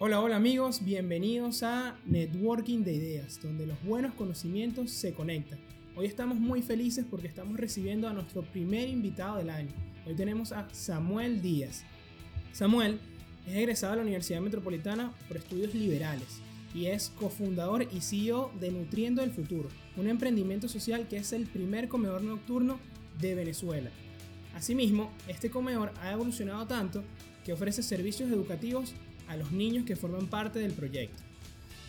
Hola, hola amigos, bienvenidos a Networking de Ideas, donde los buenos conocimientos se conectan. Hoy estamos muy felices porque estamos recibiendo a nuestro primer invitado del año. Hoy tenemos a Samuel Díaz. Samuel es egresado de la Universidad Metropolitana por estudios liberales y es cofundador y CEO de Nutriendo el Futuro, un emprendimiento social que es el primer comedor nocturno de Venezuela. Asimismo, este comedor ha evolucionado tanto que ofrece servicios educativos a los niños que forman parte del proyecto.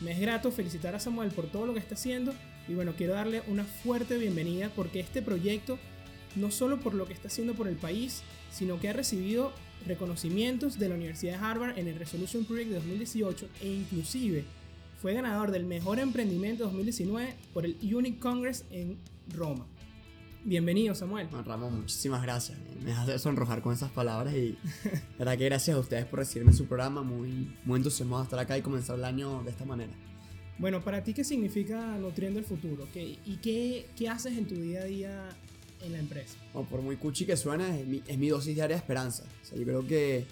Me es grato felicitar a Samuel por todo lo que está haciendo y bueno, quiero darle una fuerte bienvenida porque este proyecto, no solo por lo que está haciendo por el país, sino que ha recibido reconocimientos de la Universidad de Harvard en el Resolution Project de 2018 e inclusive fue ganador del mejor emprendimiento 2019 por el Unique Congress en Roma. Bienvenido, Samuel. Bueno, Ramón, muchísimas gracias. Me hace sonrojar con esas palabras y la verdad que gracias a ustedes por recibirme en su programa. Muy, muy entusiasmado de estar acá y comenzar el año de esta manera. Bueno, para ti, ¿qué significa Nutriendo el Futuro? ¿Qué, ¿Y qué, qué, haces en tu día a día en la empresa? Bueno, por muy cuchi que suene, es mi, es mi dosis diaria de esperanza. O sea, yo creo que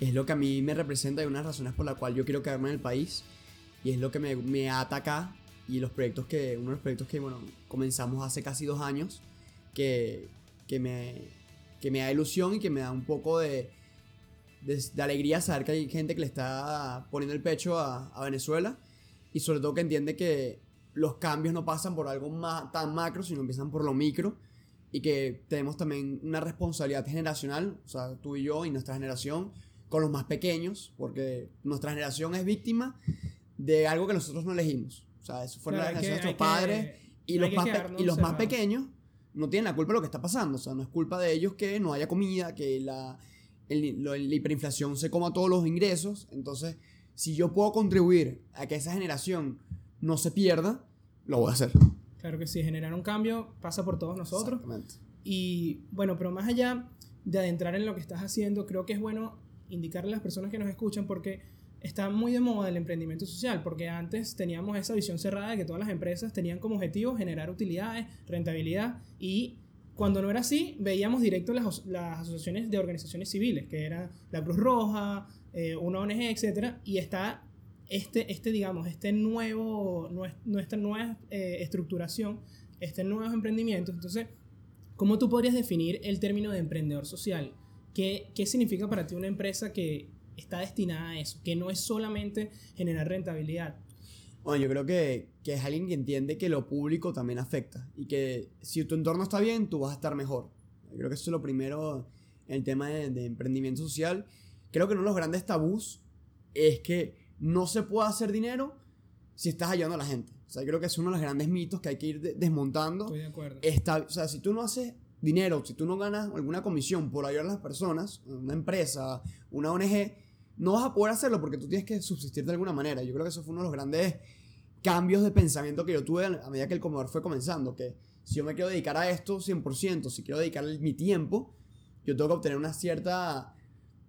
es lo que a mí me representa y una de las razones por la cual yo quiero quedarme en el país y es lo que me, me ata acá y los proyectos que, uno de los proyectos que, bueno, comenzamos hace casi dos años que, que, me, que me da ilusión y que me da un poco de, de, de, alegría saber que hay gente que le está poniendo el pecho a, a, Venezuela. Y sobre todo que entiende que los cambios no pasan por algo más, tan macro, sino empiezan por lo micro. Y que tenemos también una responsabilidad generacional, o sea, tú y yo y nuestra generación, con los más pequeños, porque nuestra generación es víctima de algo que nosotros no elegimos. O sea, eso fue claro, la generación de nuestros padres y, los más, y los más pequeños no tienen la culpa de lo que está pasando. O sea, no es culpa de ellos que no haya comida, que la, el, la hiperinflación se coma todos los ingresos. Entonces, si yo puedo contribuir a que esa generación no se pierda, lo voy a hacer. Claro que sí, generar un cambio pasa por todos nosotros. Y bueno, pero más allá de adentrar en lo que estás haciendo, creo que es bueno indicarle a las personas que nos escuchan porque está muy de moda el emprendimiento social, porque antes teníamos esa visión cerrada de que todas las empresas tenían como objetivo generar utilidades, rentabilidad, y cuando no era así, veíamos directo las, las asociaciones de organizaciones civiles, que era la Cruz Roja, eh, una ONG, etc. Y está este, este, digamos, este nuevo, nuestra nueva eh, estructuración, este nuevo emprendimiento. Entonces, ¿cómo tú podrías definir el término de emprendedor social? ¿Qué, qué significa para ti una empresa que está destinada a eso, que no es solamente generar rentabilidad. Bueno, yo creo que, que, es alguien que entiende que lo público también afecta y que si tu entorno está bien, tú vas a estar mejor. Yo creo que eso es lo primero en el tema de, de emprendimiento social. Creo que uno de los grandes tabús es que no se puede hacer dinero si estás ayudando a la gente. O sea, yo creo que es uno de los grandes mitos que hay que ir de desmontando. Estoy de acuerdo. Está, o sea, si tú no haces dinero, si tú no ganas alguna comisión por ayudar a las personas, una empresa, una ONG, no vas a poder hacerlo porque tú tienes que subsistir de alguna manera. Yo creo que eso fue uno de los grandes cambios de pensamiento que yo tuve a medida que el comedor fue comenzando, que si yo me quiero dedicar a esto 100%, si quiero dedicar mi tiempo, yo tengo que obtener una cierta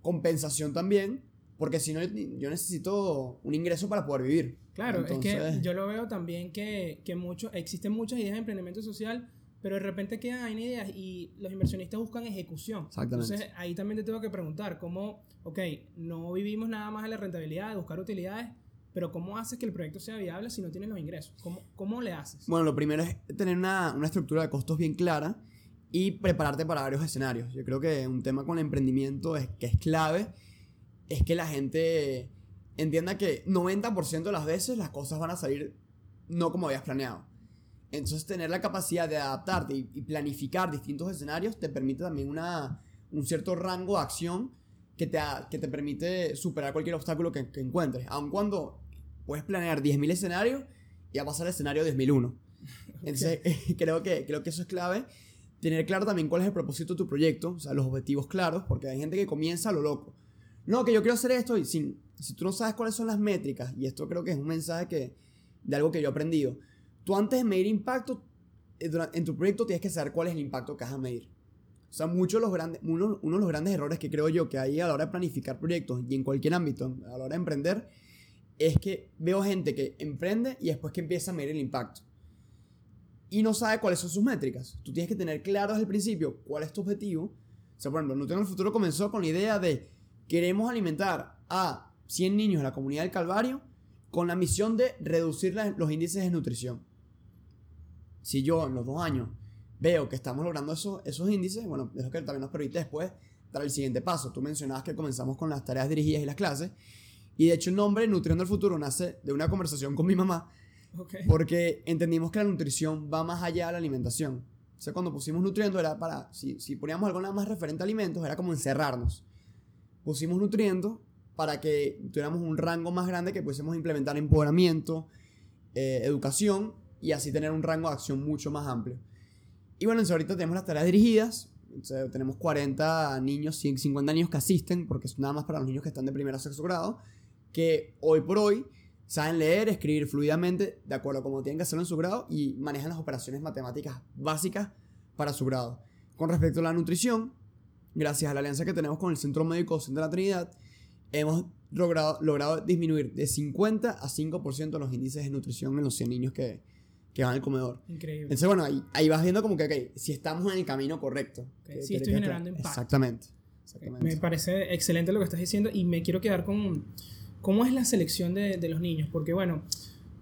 compensación también, porque si no, yo necesito un ingreso para poder vivir. Claro, Entonces, es que yo lo veo también que, que mucho, existen muchas ideas de emprendimiento social, pero de repente quedan en ideas y los inversionistas buscan ejecución. Exactamente. Entonces ahí también te tengo que preguntar, ¿cómo, ok, no vivimos nada más de la rentabilidad, de buscar utilidades, pero ¿cómo haces que el proyecto sea viable si no tienes los ingresos? ¿Cómo, cómo le haces? Bueno, lo primero es tener una, una estructura de costos bien clara y prepararte para varios escenarios. Yo creo que un tema con el emprendimiento es, que es clave es que la gente entienda que 90% de las veces las cosas van a salir no como habías planeado. Entonces tener la capacidad de adaptarte y, planificar distintos escenarios te permite también una, un cierto rango de acción que te, que te permite superar cualquier obstáculo que, que encuentres. Aun cuando puedes planear 10.000 escenarios y a pasar al escenario 10.001. Entonces creo, que, creo que eso es clave. Tener claro también cuál es el propósito de tu proyecto, o sea, los objetivos claros, porque hay gente que comienza a lo loco. No, que yo quiero hacer esto y sin, si tú no sabes cuáles son las métricas, y esto creo que es un mensaje que, de algo que yo he aprendido, tú antes de medir impacto eh, en tu proyecto tienes que saber cuál es el impacto que vas a medir. O sea, muchos los grandes, uno, uno, de los grandes errores que creo yo que hay a la hora de planificar proyectos y en cualquier ámbito, a la hora de emprender, es que veo gente que emprende y después que empieza a medir el impacto. Y no sabe cuáles son sus métricas. Tú tienes que tener claro desde el principio cuál es tu objetivo. O sea, por ejemplo, Nutrición el Futuro comenzó con la idea de queremos alimentar a 100 niños de la comunidad del Calvario con la misión de reducir la- los índices de nutrición. Si yo en los dos años veo que estamos logrando esos, esos índices, bueno, eso que también nos permite después dar el siguiente paso. Tú mencionabas que comenzamos con las tareas dirigidas y las clases. Y de hecho el nombre Nutriendo el Futuro nace de una conversación con mi mamá Ok. porque entendimos que la nutrición va más allá de la alimentación. O sea, cuando pusimos nutriendo era para, si, si poníamos algo nada más referente a alimentos, era como encerrarnos. Pusimos nutriendo para que tuviéramos un rango más grande que pudiésemos implementar empoderamiento, eh, educación y así tener un rango de acción mucho más amplio. Y bueno, entonces ahorita tenemos las tareas dirigidas. sea, tenemos 40 niños, 100, 50 niños que asisten, porque es nada más para los niños que están de primero a sexto grado, que hoy por hoy saben leer, escribir fluidamente de acuerdo a como tienen que hacerlo en su grado y manejan las operaciones matemáticas básicas para su grado. Con respecto a la nutrición, gracias a la alianza que tenemos con el Centro Médico Docente de la Trinidad, hemos logrado, logrado disminuir de 50 a 5% los índices de nutrición en los 100 niños que, que van al comedor. Increíble. Entonces, bueno, ahí, ahí vas viendo como que, ok, si estamos en el camino correcto. Ok, que- sí que- estoy generando impacto. Exactamente. exactamente. Me parece excelente lo que estás diciendo y me quiero quedar con cómo es la selección de, de los niños, porque bueno,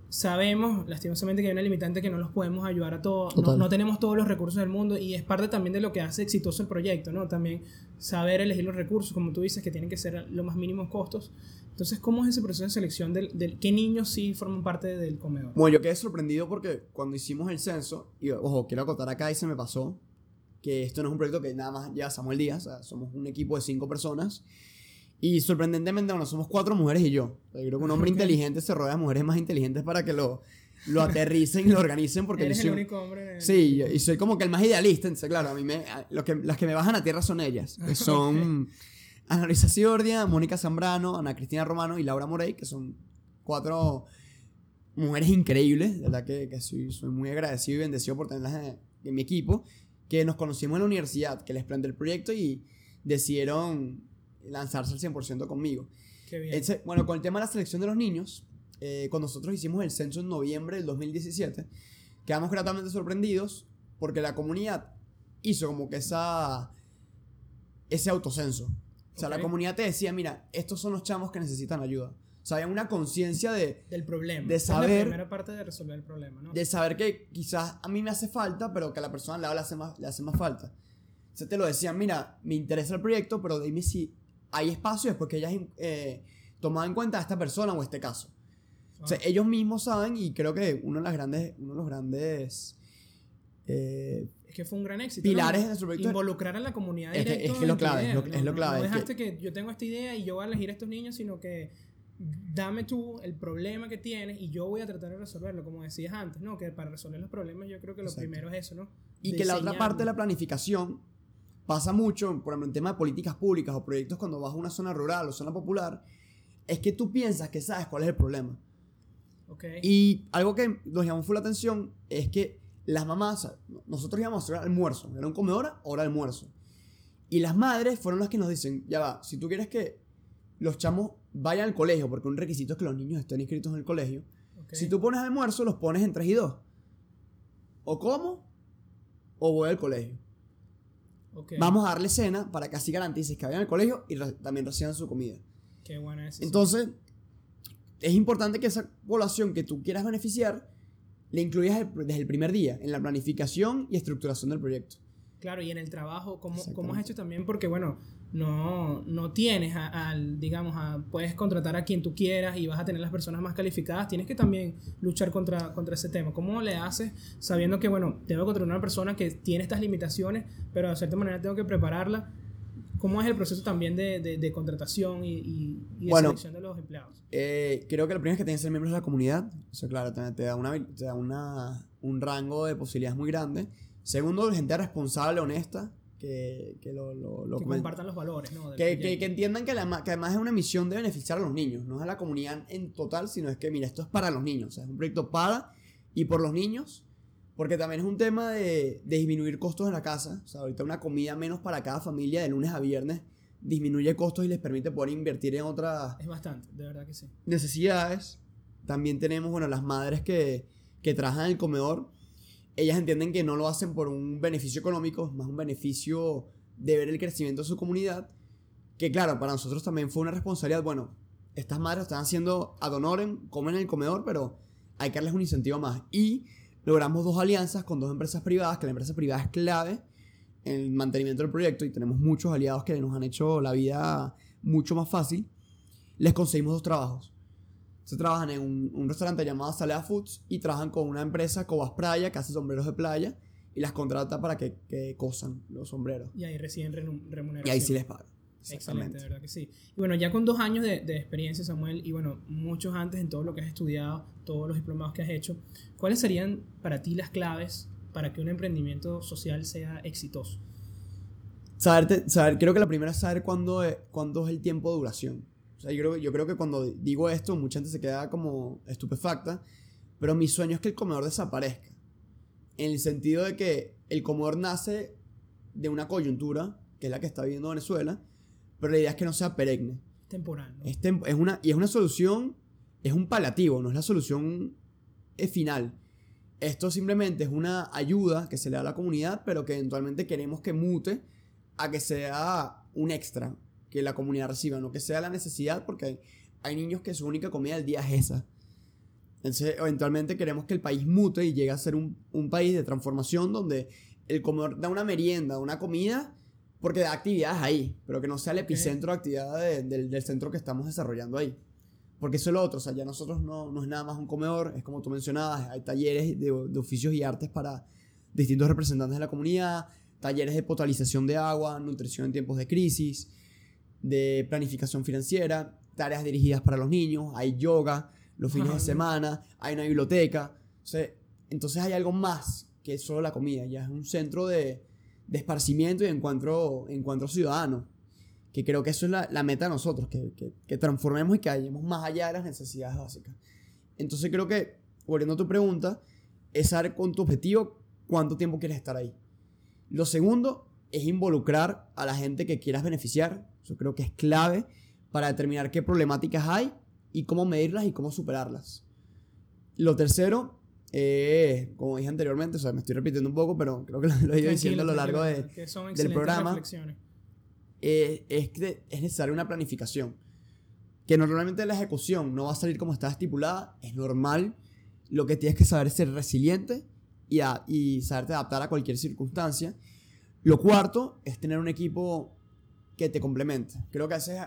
sabemos lastimosamente que hay una limitante que no los podemos ayudar a todos, no, no tenemos todos los recursos del mundo y es parte también de lo que hace exitoso el proyecto, ¿no? También saber elegir los recursos, como tú dices, que tienen que ser los más mínimos costos. Entonces, ¿cómo es ese proceso de selección del, del qué niños sí forman parte del comedor? Bueno, yo quedé sorprendido porque cuando hicimos el censo, y ojo, quiero acotar acá y se me pasó, que esto no es un proyecto que nada más lleva Samuel Díaz, o sea, somos un equipo de cinco personas. Y sorprendentemente, bueno, somos cuatro mujeres y yo. O sea, yo creo que un hombre Ok. inteligente se rodea de mujeres más inteligentes para que lo, lo aterricen y lo organicen. Porque Eres yo el soy- único hombre. el- Sí, y soy como que el más idealista, entonces claro, a mí me, a- lo que, las que me bajan a tierra son ellas, que son Ana Luisa Ciordia, Mónica Zambrano, Ana Cristina Romano y Laura Morey, que son cuatro mujeres increíbles, de verdad que, que soy, soy muy agradecido y bendecido por tenerlas en, en mi equipo, que nos conocimos en la universidad, que les planteé el proyecto y decidieron lanzarse al 100% conmigo. Qué bien. Ese- bueno, con el tema de la selección de los niños, eh, cuando nosotros hicimos el censo en noviembre del 2017, quedamos gratamente sorprendidos porque la comunidad hizo como que esa, ese autocenso. O sea, Ok. la comunidad te decía, mira, estos son los chamos que necesitan ayuda. O sea, había una conciencia de, del problema. de Esa es saber- la primera parte de resolver el problema, ¿no? de saber que quizás a mí me hace falta, pero que a la persona al lado le hace más, le hace más falta. O sea, te lo decían, mira, me interesa el proyecto, pero dime si hay espacio después que hayas eh, tomado en cuenta a esta persona o este caso. O sea, Ah. ellos mismos saben y creo que uno de, las grandes, uno de los grandes eh, que fue un gran éxito. pilares ¿no? de nuestro proyecto Involucrar a la comunidad Es que- directo es que lo clave, es lo- es lo no- clave, No es que- dejaste que... yo tengo esta idea y yo voy a elegir a estos niños, sino que dame tú el problema que tienes y yo voy a tratar de resolverlo, como decías antes, ¿no? Que para resolver los problemas yo creo que lo Exacto. primero es eso, ¿no? Y que la otra parte de la planificación pasa mucho, por ejemplo, en tema de políticas públicas o proyectos cuando vas a una zona rural o zona popular, es que tú piensas que sabes cuál es el problema. Ok. Y algo que nos llamó full la atención es que las mamás, nosotros íbamos a hacer almuerzo, era un comedor, hora de almuerzo. Y las madres fueron las que nos dicen, ya va, si tú quieres que los chamos vayan al colegio, porque un requisito es que los niños estén inscritos en el colegio, si tú pones almuerzo, los pones en 3 y 2. O como, o voy al colegio. Vamos a darle cena para que así garantices que vayan al colegio y re- también reciban su comida. Qué buena decisión. Entonces, es importante que esa población que tú quieras beneficiar, le incluyas el- desde el primer día en la planificación y estructuración del proyecto. Claro, y en el trabajo, ¿cómo, cómo has hecho también? Porque, bueno, no, no tienes al, digamos, a, puedes contratar a quien tú quieras y vas a tener las personas más calificadas. Tienes que también luchar contra, contra ese tema. ¿Cómo le haces sabiendo que, bueno, tengo que contratar a una persona que tiene estas limitaciones, pero de cierta manera tengo que prepararla? ¿Cómo es el proceso también de, de- de contratación y, y- y de Bueno. selección de los empleados? Eh, creo que lo primero es que tienes que ser miembros de la comunidad. Eso, claro, te, te da, una, te da una, un rango de posibilidades muy grande. Segundo, gente responsable, honesta, que, que lo, lo, lo que compartan los valores, ¿no? Que, que, que entiendan que, la- que además es una misión de beneficiar a los niños, no es a la comunidad en total, sino es que, mira, esto es para los niños, o sea, es un proyecto para y por los niños, porque también es un tema de, de disminuir costos en la casa, o sea, ahorita una comida menos para cada familia de lunes a viernes disminuye costos y les permite poder invertir en otras Es bastante, de verdad que sí. necesidades. También tenemos, bueno, las madres que, que trabajan en el comedor. Ellas entienden que no lo hacen por un beneficio económico, es más un beneficio de ver el crecimiento de su comunidad. Que claro, para nosotros también fue una responsabilidad. Bueno, estas madres lo están haciendo ad honorem, comen en el comedor, pero hay que darles un incentivo más. Y logramos dos alianzas con dos empresas privadas, que la empresa privada es clave en el mantenimiento del proyecto y tenemos muchos aliados que nos han hecho la vida mucho más fácil. Les conseguimos dos trabajos. Se trabajan en un, restaurante llamado Salea Foods y trabajan con una empresa, Cobas Playa, que hace sombreros de playa y las contrata para que, que cosan los sombreros. Y ahí reciben remuneración. Y ahí sí les pagan. Excelente, de verdad que sí. Y bueno, ya con dos años de, de, experiencia, Samuel, y bueno, muchos antes en todo lo que has estudiado, todos los diplomados que has hecho, ¿cuáles serían para ti las claves para que un emprendimiento social sea exitoso? Saber, saber creo que la primera es saber cuándo es, cuándo es el tiempo de duración. O sea, yo creo, yo creo que cuando digo esto, mucha gente se queda como estupefacta, pero mi sueño es que el comedor desaparezca. En el sentido de que el comedor nace de una coyuntura, que es la que está viviendo Venezuela, pero la idea es que no sea perenne. Temporal. Es, es, una, y es una solución, es un palativo, no es la solución es final. Esto simplemente es una ayuda que se le da a la comunidad, pero que eventualmente queremos que mute a que sea un extra que la comunidad reciba, no que sea la necesidad, porque hay, niños que su única comida del día es esa. Entonces, eventualmente queremos que el país mute y llegue a ser un, un país de transformación donde el comedor da una merienda, una comida, porque da actividades ahí, pero que no sea el epicentro de actividad del, centro que estamos desarrollando ahí. Porque eso es lo otro, o sea, ya nosotros no, no es nada más un comedor, es como tú mencionabas, hay talleres de, de oficios y artes para distintos representantes de la comunidad, talleres de potabilización de agua, nutrición en tiempos de crisis, de planificación financiera, tareas dirigidas para los niños, hay yoga los fines de semana, hay una biblioteca. entonces hay algo más que solo la comida, ya es un centro de, de esparcimiento y encuentro, encuentro ciudadano. Que creo que eso es la, la meta de nosotros, que, que, que, transformemos y que vayamos más allá de las necesidades básicas. Entonces creo que, volviendo a tu pregunta, es saber con tu objetivo cuánto tiempo quieres estar ahí. Lo segundo es involucrar a la gente que quieras beneficiar. Eso creo que es clave para determinar qué problemáticas hay y cómo medirlas y cómo superarlas. Lo tercero eh, como dije anteriormente, o sea, me estoy repitiendo un poco, pero creo que lo, he ido diciendo a lo largo de, del programa. Eh, es que es necesaria una planificación. Que normalmente la ejecución no va a salir como está estipulada, es normal. Lo que tienes que saber es ser resiliente y, a, y saberte adaptar a cualquier circunstancia. Lo cuarto es tener un equipo que te complemente. Creo que a veces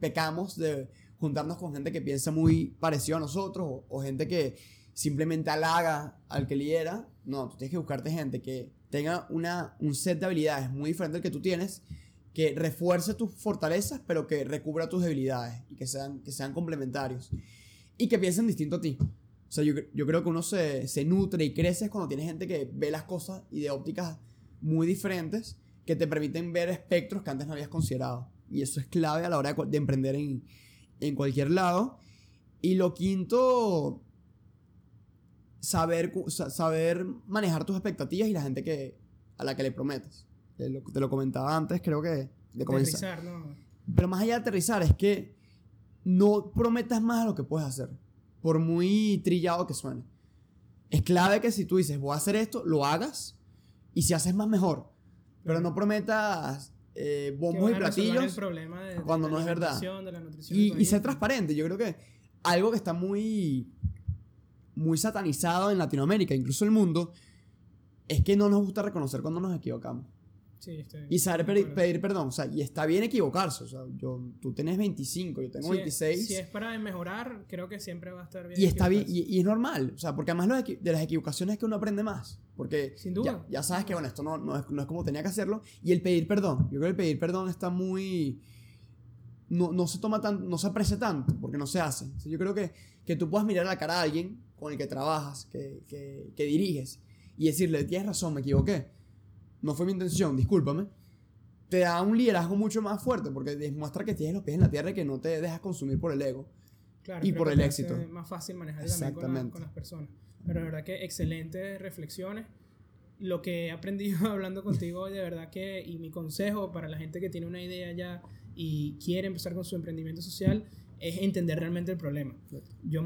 pecamos de juntarnos con gente que piensa muy parecido a nosotros o, o gente que simplemente halaga al que lidera. No, tú tienes que buscarte gente que tenga una, un set de habilidades muy diferente al que tú tienes, que refuerce tus fortalezas, pero que recubra tus debilidades y que sean, que sean complementarios. Y que piensen distinto a ti. O sea, yo, yo creo que uno se, se nutre y crece cuando tienes gente que ve las cosas y de ópticas muy diferentes que te permiten ver espectros que antes no habías considerado. Y eso es clave a la hora de, de emprender en, en cualquier lado. Y lo quinto, saber, saber manejar tus expectativas y la gente que, a la que le prometes. Te lo, te lo comentaba antes, creo que de comenzar. ¿no? Pero más allá de aterrizar, es que no prometas más de lo que puedes hacer, por muy trillado que suene. Es clave que si tú dices, voy a hacer esto, lo hagas, y si haces más, mejor. Pero no prometas eh, bombos y platillos cuando no es verdad. y, y ser transparente. Yo creo que algo que está muy muy satanizado en Latinoamérica, incluso el mundo, es que no nos gusta reconocer cuando nos equivocamos. Sí, estoy y saber pedir, perdón, o sea, y está bien equivocarse, o sea, yo, tú tienes 25, yo tengo 26. Si es para mejorar, creo que siempre va a estar bien. Y está bien, y, es normal, o sea, porque además de las equivocaciones es que uno aprende más, porque Sin duda. Ya, sabes que, bueno, esto no, no, es, no, es, como tenía que hacerlo, y el pedir perdón, yo creo que el pedir perdón está muy... No, no se toma tan, no se aprecia tanto, porque no se hace. yo creo que, que tú puedas mirar a la cara a alguien con el que trabajas, que, que, que diriges, y decirle, tienes razón, me equivoqué, no fue mi intención, discúlpame, te da un liderazgo mucho más fuerte porque demuestra que tienes los pies en la tierra y que no te dejas consumir por el ego claro, y por el éxito. Es más fácil manejar también con, las personas. Pero de verdad que excelentes reflexiones. Lo que he aprendido hablando contigo de verdad que, y mi consejo para la gente que tiene una idea ya y quiere empezar con su emprendimiento social, es entender realmente el problema. Yo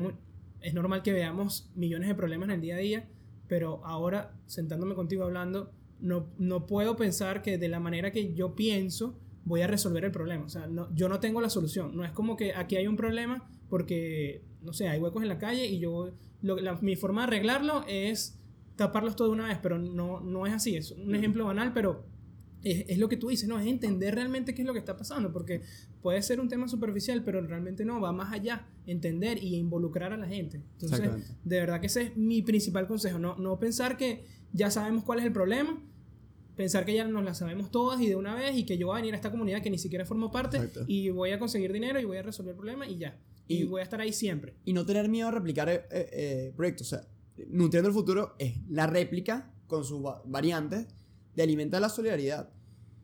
es normal que veamos millones de problemas en el día a día, pero ahora sentándome contigo hablando, no, no puedo pensar que de la manera que yo pienso voy a resolver el problema. O sea, no, yo no tengo la solución. No es como que aquí hay un problema porque, no sé, hay huecos en la calle y yo, lo, la- mi forma de arreglarlo es taparlos todo de una vez, pero no, no es así. Es un ejemplo banal, pero es, es lo que tú dices, ¿no? Es entender realmente qué es lo que está pasando, porque puede ser un tema superficial, pero realmente no, va más allá, entender y involucrar a la gente. Entonces, de verdad que ese es mi principal consejo, no, no pensar que ya sabemos cuál es el problema, pensar que ya nos la sabemos todas y de una vez y que yo voy a venir a esta comunidad que ni siquiera formo parte Exacto. y voy a conseguir dinero y voy a resolver el problema y ya. Y, Y- voy a estar ahí siempre. Y no tener miedo a replicar eh, eh, eh, proyectos. O sea, Nutriendo el Futuro es la réplica con sus va- variantes de alimentar la solidaridad.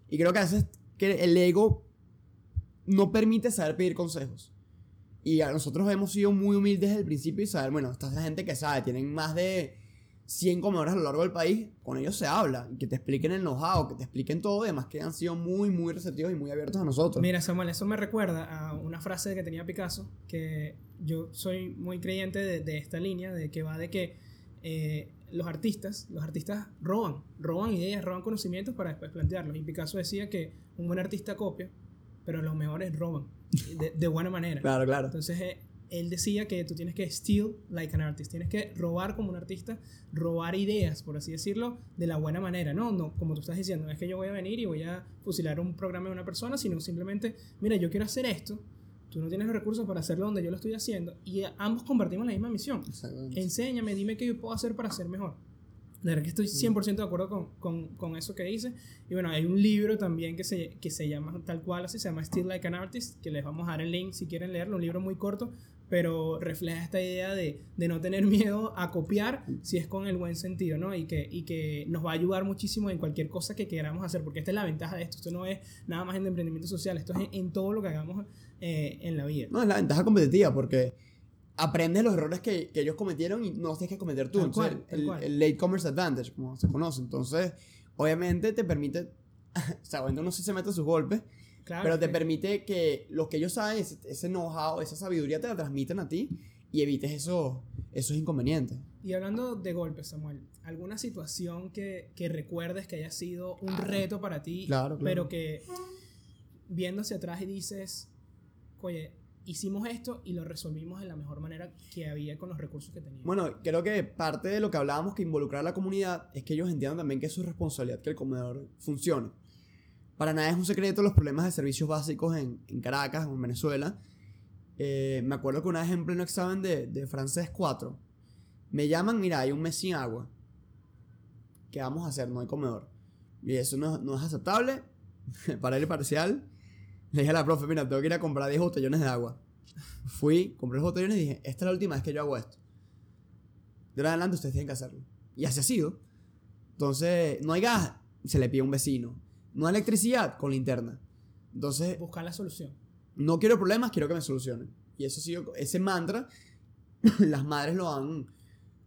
Y creo que a veces que el ego no permite saber pedir consejos. Y a nosotros hemos sido muy humildes desde el principio y saber, bueno, esta es la gente que sabe, tienen más de 100 comedores a lo largo del país, con ellos se habla, que te expliquen el know-how, que te expliquen todo, además que han sido muy, muy receptivos y muy abiertos a nosotros. Mira, Samuel, eso me recuerda a una frase que tenía Picasso, que yo soy muy creyente de, de esta línea, de que va de que eh, los artistas, los artistas roban, roban ideas, roban conocimientos para después plantearlos. Y Picasso decía que un buen artista copia, pero los mejores roban, de, de buena manera. Claro, claro. Entonces, eh, él decía que tú tienes que steal like an artist, tienes que robar como un artista, robar ideas, por así decirlo, de la buena manera, ¿no? No, como tú estás diciendo, no es que yo voy a venir y voy a fusilar un programa de una persona, sino simplemente, mira, yo quiero hacer esto, tú no tienes los recursos para hacerlo donde yo lo estoy haciendo, y ambos compartimos la misma misión. Enséñame, dime qué yo puedo hacer para ser mejor. De verdad que estoy 100% de acuerdo con, con, con eso que dice. Y bueno, hay un libro también que se, que se llama tal cual, así se llama Still Like an Artist, que les vamos a dar el link si quieren leerlo, un libro muy corto, pero refleja esta idea de, de no tener miedo a copiar si es con el buen sentido, ¿no? Y que, y que nos va a ayudar muchísimo en cualquier cosa que queramos hacer, porque esta es la ventaja de esto, esto no es nada más en emprendimiento social, esto es en, en todo lo que hagamos eh, en la vida. No, es la ventaja competitiva porque aprendes los errores que, que ellos cometieron y no los tienes que cometer tú. Tal Entonces, cual, tal el, cual. el late commerce advantage, como se conoce. Entonces, obviamente te permite, o sea, obviamente uno sí se mete sus golpes, Claro, pero te permite que lo que ellos saben, ese, ese know-how, esa sabiduría te la transmiten a ti y evites esos, esos inconvenientes. Y hablando de golpes, Samuel, ¿alguna situación que, que recuerdes que haya sido un reto para ti, Claro, claro. pero que viendo hacia atrás y dices, oye, hicimos esto y lo resolvimos de la mejor manera que había con los recursos que teníamos? Bueno, creo que parte de lo que hablábamos que involucrar a la comunidad es que ellos entiendan también que es su responsabilidad que el comedor funcione. Para nada es un secreto los problemas de servicios básicos en, en Caracas en Venezuela. Eh, me acuerdo que una vez en pleno examen de, de francés 4, me llaman, mira, hay un mes sin agua. ¿Qué vamos a hacer? No hay comedor. Y eso no, no es aceptable. Para el parcial, le dije a la profe, mira, tengo que ir a comprar 10 botellones de agua. Fui, compré los botellones y dije, esta es la última vez que yo hago esto. De ahora adelante ustedes tienen que hacerlo. Y así ha sido. Entonces, no hay gas, se le pide a un vecino. No hay electricidad, con linterna. Entonces, Buscar la solución. no quiero problemas, quiero que me solucionen. Y eso ha sido, ese mantra, las madres lo han,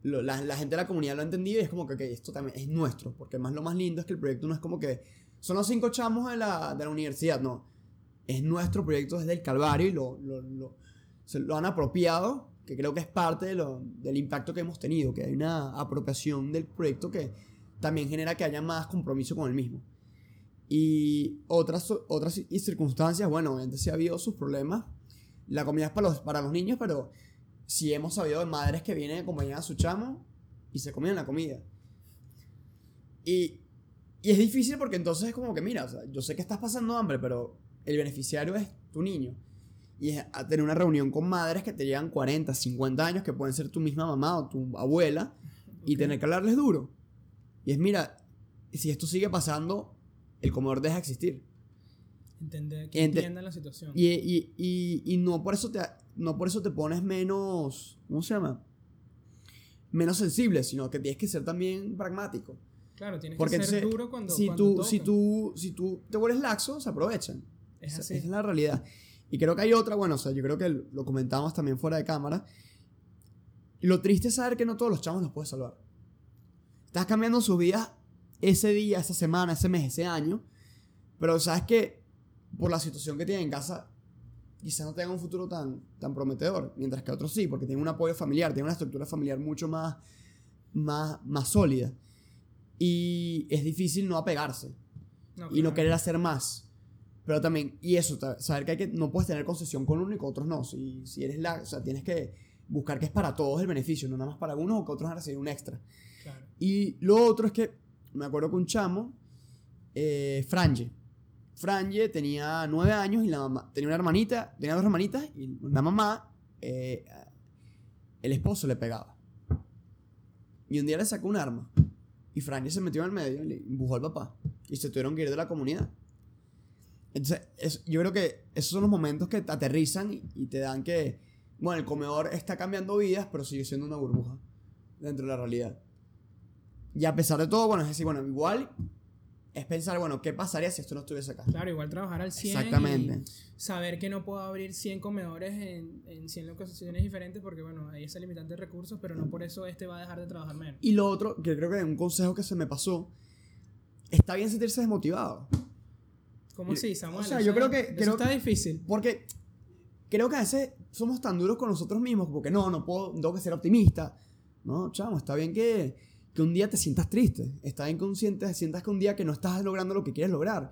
lo- la, la gente de la comunidad lo ha entendido y es como que esto también es nuestro. Porque más lo más lindo es que el proyecto no es como que son los cinco chamos de la, de la universidad, no. Es nuestro proyecto desde el Calvario y lo, lo, lo- han apropiado, que creo que es parte de lo- del impacto que hemos tenido, que hay una apropiación del proyecto que también genera que haya más compromiso con el mismo. Y otras, otras circunstancias, bueno, obviamente sí ha habido sus problemas. La comida es para los, para los niños, pero sí hemos sabido de madres que vienen acompañadas a su chamo y se comían la comida. Y, y es difícil porque entonces es como que, mira, yo sé que estás pasando hambre, pero el beneficiario es tu niño. Y es a tener una reunión con madres que te llevan 40, 50 años, que pueden ser tu misma mamá o tu abuela, y tener que hablarles duro. Y es, mira, si esto sigue pasando, el comedor deja de existir. Entender, que Ente- entiendan la situación. Y, y, y, y no, por eso te, no por eso te pones menos, ¿cómo se llama? Menos sensible, sino que tienes que ser también pragmático. claro, tienes Porque que ser entonces, duro cuando, si, cuando tú, si, tú, si tú te vuelves laxo, se aprovechan. Es. Esa es la realidad. Y creo que hay otra, bueno, o sea, yo creo que lo comentábamos también fuera de cámara. Lo triste es saber que no todos los chamos los puedes salvar. Estás cambiando sus vidas ese día, esa semana, ese mes, ese año. Pero sabes que por la situación que tienen en casa, quizás no tengan un futuro tan, tan prometedor. Mientras que otros sí, porque tienen un apoyo familiar, tienen una estructura familiar mucho más, más, más sólida. Y es difícil no apegarse No, y no querer hacer más. Pero también, y eso, saber que, hay que no puedes tener concesión con uno y con otros no. Si, si eres la, o sea, tienes que buscar que es para todos el beneficio, no nada más para algunos o que otros van a recibir un extra. Claro. Y lo otro es que me acuerdo que un chamo, eh, Franje. Franje tenía nueve años y la mamá tenía una hermanita, tenía dos hermanitas y la mamá, eh, el esposo le pegaba. Y un día le sacó un arma y Franje se metió en el medio y le empujó al papá y se tuvieron que ir de la comunidad. Entonces, es- yo creo que esos son los momentos que te aterrizan y, y te dan que, bueno, el comedor está cambiando vidas, pero sigue siendo una burbuja dentro de la realidad. Y a pesar de todo, bueno, es decir, bueno, igual es pensar, bueno, ¿qué pasaría si esto no estuviese acá? Claro, igual trabajar al 100 Exactamente. y saber que no puedo abrir 100 comedores en, en 100 localizaciones diferentes porque, bueno, hay esa limitante de recursos, pero no por eso este va a dejar de trabajar menos. Y lo otro, que creo que un consejo que se me pasó, está bien sentirse desmotivado. ¿Cómo así, Samuel? o sea, yo creo que- eso creo- está difícil. Porque creo que a veces somos tan duros con nosotros mismos, porque no, no puedo, tengo que ser optimista. No, chamo, está bien que, que un día te sientas triste. Está bien consciente, sientas que un día que no estás logrando lo que quieres lograr.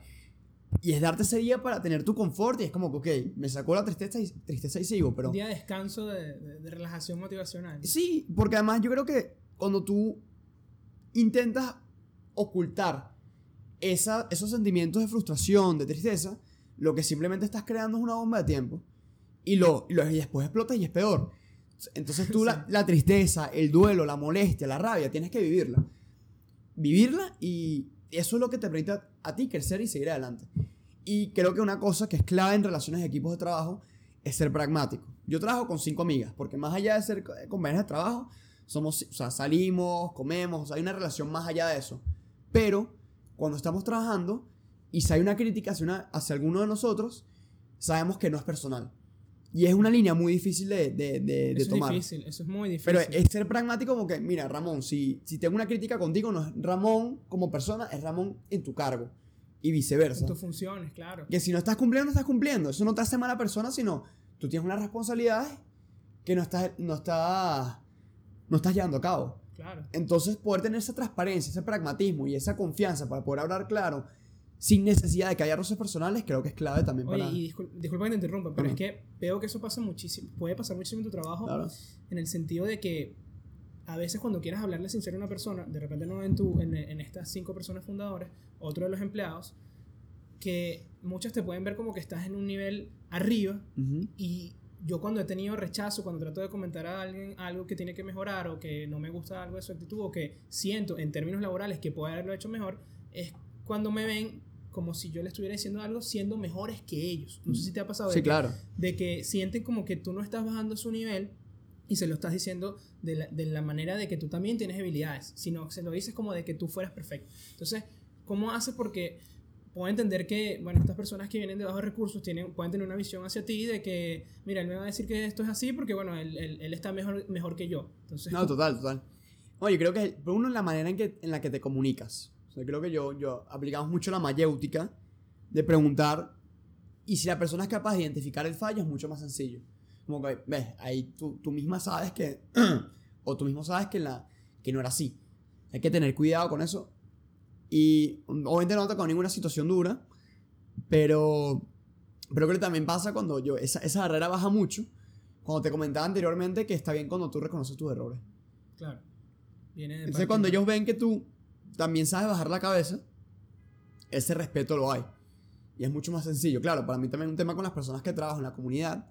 Y es darte ese día para tener tu confort y es como que, ok, me sacó la tristeza y, tristeza y sigo, pero... Un día de descanso, de, de- de relajación motivacional. Sí, porque además yo creo que cuando tú intentas ocultar esa, esos sentimientos de frustración, de tristeza, lo que simplemente estás creando es una bomba de tiempo. Y, lo, y lo- y después explota y es peor. Entonces tú la, Sí. la tristeza, el duelo, la molestia, la rabia, tienes que vivirla. Vivirla y eso es lo que te permite a, a ti crecer y seguir adelante. Y creo que una cosa que es clave en relaciones de equipos de trabajo es ser pragmático. Yo trabajo con cinco amigas, porque más allá de ser co- compañeras de trabajo, somos, o sea, salimos, comemos, o sea, hay una relación más allá de eso. Pero cuando estamos trabajando y si hay una crítica hacia, una- hacia alguno de nosotros, sabemos que no es personal. Y es una línea muy difícil de, de, de- de eso es tomar. difícil, eso es muy difícil. Pero es ser pragmático como que, mira, Ramón, si, si tengo una crítica contigo, no es Ramón como persona, es Ramón en tu cargo. Y viceversa. En tus funciones, claro. Que si no estás cumpliendo, no estás cumpliendo. Eso no te hace mala persona, sino tú tienes una responsabilidad que no estás, no estás, no estás llevando a cabo. Claro. Entonces, poder tener esa transparencia, ese pragmatismo y esa confianza para poder hablar claro, sin necesidad de que haya roces personales, creo que es clave también Oye, para... y discul- disculpa que te interrumpa, pero Ajá. es que veo que eso pasa muchísimo, puede pasar muchísimo en tu trabajo, Claro. en el sentido de que a veces cuando quieras hablarle sincero a una persona, de repente no en, tu, en, en estas cinco personas fundadoras, otro de los empleados, que muchos te pueden ver como que estás en un nivel arriba Ujú. y yo cuando he tenido rechazo, cuando trato de comentar a alguien algo que tiene que mejorar o que no me gusta algo de su actitud o que siento en términos laborales que puede haberlo hecho mejor, es cuando me ven como si yo le estuviera diciendo algo siendo mejores que ellos. No sé si te ha pasado de, Sí, que, claro. de que sienten como que tú no estás bajando su nivel y se lo estás diciendo de la, de la manera de que tú también tienes habilidades, sino se lo dices como de que tú fueras perfecto. Entonces, ¿cómo haces? Porque puedo entender que, bueno, estas personas que vienen de bajos recursos tienen, pueden tener una visión hacia ti de que, mira, él me va a decir que esto es así porque, bueno, él, él- él está mejor, mejor que yo. Entonces, No, total, total. Oye, creo que, por uno, la manera en, que, en la que te comunicas. O sea, creo que yo, yo aplicamos mucho la mayéutica de preguntar y si la persona es capaz de identificar el fallo es mucho más sencillo. Como que, ves, ahí tú, tú misma sabes que, o tú mismo sabes que, la, que no era así. Hay que tener cuidado con eso. Y obviamente no te con ninguna situación dura, pero, pero creo que también pasa cuando yo, esa, esa barrera baja mucho. Cuando te comentaba anteriormente que está bien cuando tú reconoces tus errores. claro. Viene de Entonces cuando ellos ven que tú también sabes bajar la cabeza, ese respeto lo hay. Y es mucho más sencillo. Claro, para mí también un tema con las personas que trabajo en la comunidad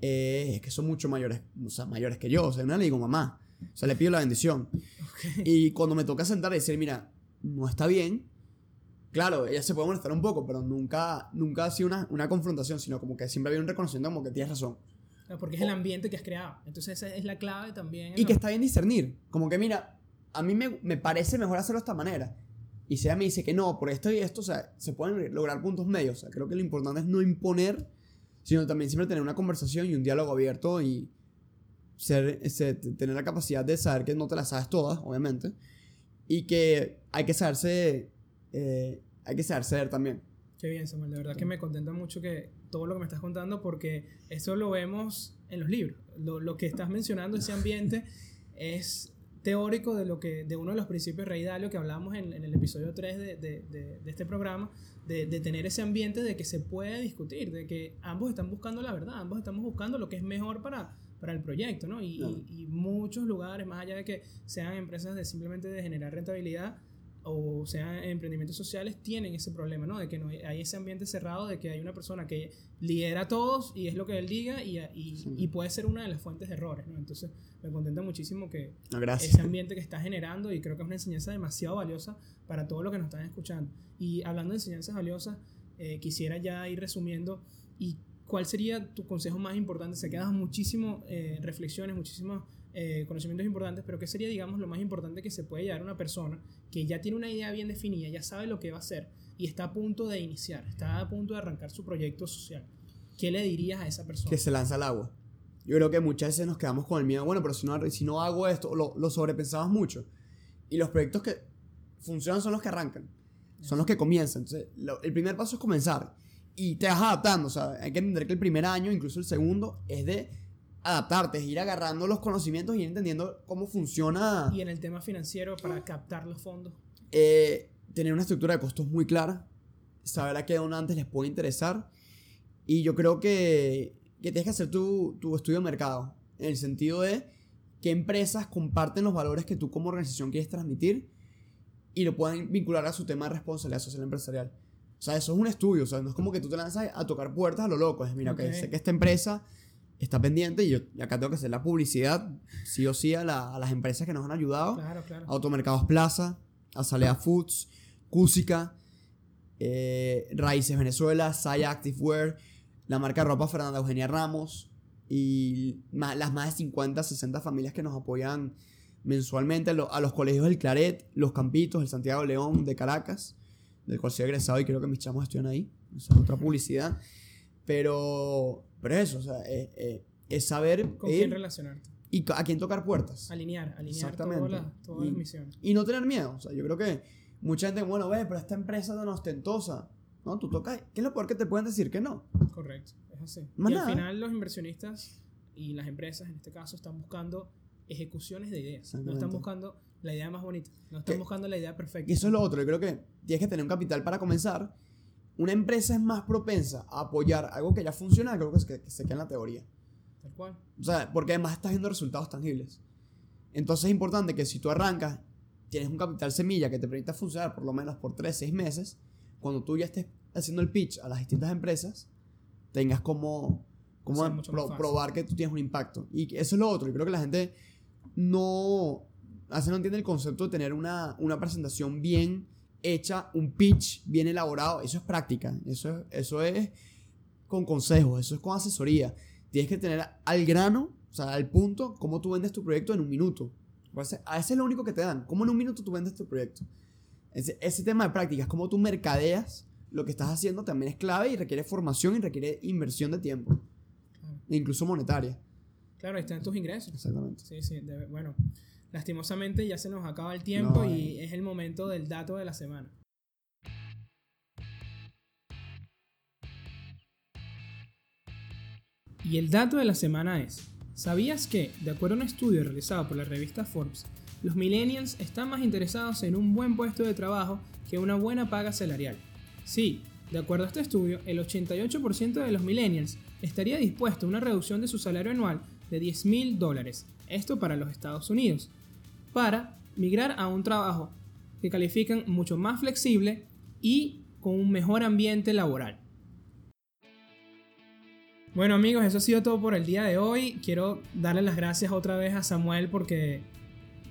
eh, es que son mucho mayores, o sea, mayores que yo. O sea, no le digo mamá. O sea, le pido la bendición. Ok. Y cuando me toca sentar y decir, mira, no está bien, claro, ella se puede molestar un poco, pero nunca, nunca ha sido una, una confrontación, sino como que siempre había un reconocimiento como que tienes razón. Porque es el ambiente que has creado. Entonces, esa es la clave también. Y que está bien discernir. Como que, mira, a mí me, me parece mejor hacerlo de esta manera. Y si ella me dice que no, por esto y esto, o sea, se pueden lograr puntos medios. O sea, creo que lo importante es no imponer, sino también siempre tener una conversación y un diálogo abierto y ser, tener la capacidad de saber que no te las sabes todas, obviamente. Y que hay que saberse, eh, hay que saber ceder también. Qué bien, Samuel. De verdad que me contenta mucho que todo lo que me estás contando, porque eso lo vemos en los libros. Lo, lo que estás mencionando, ese ambiente, es teórico de lo que de uno de los principios Rey Dalio que hablamos en, el episodio 3 de, de, de, este programa, de, tener ese ambiente de que se puede discutir, de que ambos están buscando la verdad, ambos estamos buscando lo que es mejor para, para el proyecto, ¿no? Y, y, muchos lugares, más allá de que sean empresas de simplemente de generar rentabilidad, o sean emprendimientos sociales, tienen ese problema, ¿no? De que no hay, ese ambiente cerrado, de que hay una persona que lidera a todos y es lo que él diga y, y, puede ser una de las fuentes de errores, ¿no? Entonces me contenta muchísimo que ese ambiente que está generando y creo que es una enseñanza demasiado valiosa para todos los que nos están escuchando. Y hablando de enseñanzas valiosas, eh, quisiera ya ir resumiendo y cuál sería tu consejo más importante. Se quedan muchísimas eh, reflexiones, muchísimos eh, conocimientos importantes, pero ¿qué sería, digamos, lo más importante que se puede llevar a una persona que ya tiene una idea bien definida, ya sabe lo que va a hacer y está a punto de iniciar, está a punto de arrancar su proyecto social? ¿Qué le dirías a esa persona? Que se lanza al agua. Yo creo que muchas veces nos quedamos con el miedo, bueno, pero si no, si no hago esto, lo, lo sobrepensamos mucho. Y los proyectos que funcionan son los que arrancan, son los que comienzan. Entonces, el primer paso es comenzar y te vas adaptando. O sea, hay que entender que el primer año, incluso el segundo, es de adaptarte, es ir agarrando los conocimientos y ir entendiendo cómo funciona. Y en el tema financiero, para captar los fondos. Eh, tener una estructura de costos muy clara, saber a qué donantes les puede interesar. Y yo creo que, que tienes que hacer tu, tu estudio de mercado, en el sentido de qué empresas comparten los valores que tú como organización quieres transmitir y lo puedan vincular a su tema de responsabilidad social empresarial. O sea, eso es un estudio, o sea, no es como que tú te lanzas a tocar puertas a lo loco, es mira, que sé que esta empresa está pendiente y yo acá tengo que hacer la publicidad, sí o sí, a, las empresas que nos han ayudado. Claro, claro. Automercados Plaza, Azalea Foods, Cúsica, eh, Raíces Venezuela, Saya Activewear, la marca de ropa Fernanda Eugenia Ramos y las más de 50, 60 familias que nos apoyan mensualmente a, los colegios del Claret, Los Campitos, el Santiago León de Caracas, del cual soy egresado y creo que mis chamos estuvieron ahí. Esa es otra publicidad. Pero pero eso, o sea, es, saber... ¿Con quién relacionarte? Y a quién tocar puertas. Alinear, alinear Todas, las, misiones. Y no tener miedo. O sea, yo creo que mucha gente, bueno, ve, pero esta empresa es tan ostentosa. No, tú tocas. ¿Qué es lo peor que te pueden decir que no? Correcto, es así. y al final los inversionistas y las empresas en este caso están buscando ejecuciones de ideas. No están buscando la idea más bonita. No están buscando la idea perfecta. Y eso es lo otro. Yo creo que tienes que tener un capital para comenzar una empresa es más propensa a apoyar algo que ya funciona, creo que, es que, se queda en la teoría. Tal cual. O sea, porque además estás viendo resultados tangibles. Entonces es importante que si tú arrancas, tienes un capital semilla que te permita funcionar por lo menos por 3, 6 meses, cuando tú ya estés haciendo el pitch a las distintas empresas, tengas como, como probar que tú tienes un impacto. Y eso es lo otro. Yo creo que la gente no, hace no entiende el concepto de tener una, una presentación bien hecha, un pitch bien elaborado, eso es práctica, eso es, eso es con consejos, eso es con asesoría. Tienes que tener al grano, o sea, al punto, cómo tú vendes tu proyecto en un minuto. A ese es lo único que te dan, cómo en un minuto tú vendes tu proyecto. Ese, ese tema de prácticas, cómo tú mercadeas lo que estás haciendo también es clave y requiere formación y requiere inversión de tiempo, incluso monetaria. Claro, ahí están tus ingresos. Exactamente. Sí, sí, bueno. Lastimosamente ya se nos acaba el tiempo y es el momento del dato de la semana. Y el dato de la semana es, ¿sabías que, de acuerdo a un estudio realizado por la revista Forbes, los millennials están más interesados en un buen puesto de trabajo que una buena paga salarial? Sí, de acuerdo a este estudio, el 88% de los millennials estaría dispuesto a una reducción de su salario anual de 10 mil dólares, esto para los Estados Unidos, para migrar a un trabajo que califican mucho más flexible y con un mejor ambiente laboral. Bueno amigos, eso ha sido todo por el día de hoy. Quiero darle las gracias otra vez a Samuel porque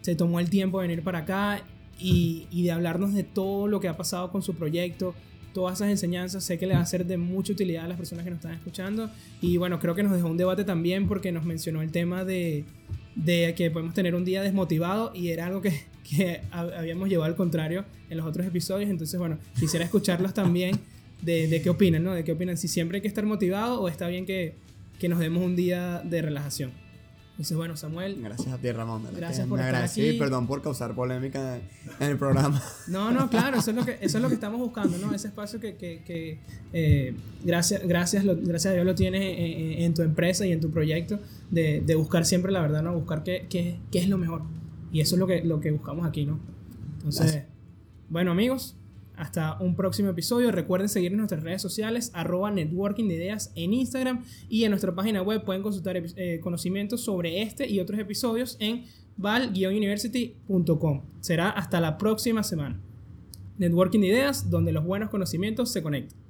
se tomó el tiempo de venir para acá y, y de hablarnos de todo lo que ha pasado con su proyecto, todas esas enseñanzas. Sé que le va a ser de mucha utilidad a las personas que nos están escuchando. Y bueno, creo que nos dejó un debate también porque nos mencionó el tema de, de que podemos tener un día desmotivado y era algo que, que habíamos llevado al contrario en los otros episodios. Entonces, bueno, quisiera escucharlos también de, de, qué opinan, ¿no? De qué opinan, si siempre hay que estar motivado o está bien que, que nos demos un día de relajación. Entonces, bueno, Samuel. Gracias a ti, Ramón. Gracias por estar aquí. perdón por causar polémica en el programa. No, no, claro, eso es lo que, eso es lo que estamos buscando, ¿no? Ese espacio que, que, que eh, gracias, gracias, gracias a Dios lo tienes en, tu empresa y en tu proyecto, de, de, buscar siempre la verdad, ¿no? Buscar qué, qué, qué es lo mejor. Y eso es lo que, lo que buscamos aquí, ¿no? Entonces, bueno amigos, hasta un próximo episodio. Recuerden seguir en nuestras redes sociales, arroba networking de ideas en Instagram y en nuestra página web pueden consultar eh, conocimientos sobre este y otros episodios en val-university.com. Será hasta la próxima semana. Networking de ideas, donde los buenos conocimientos se conectan.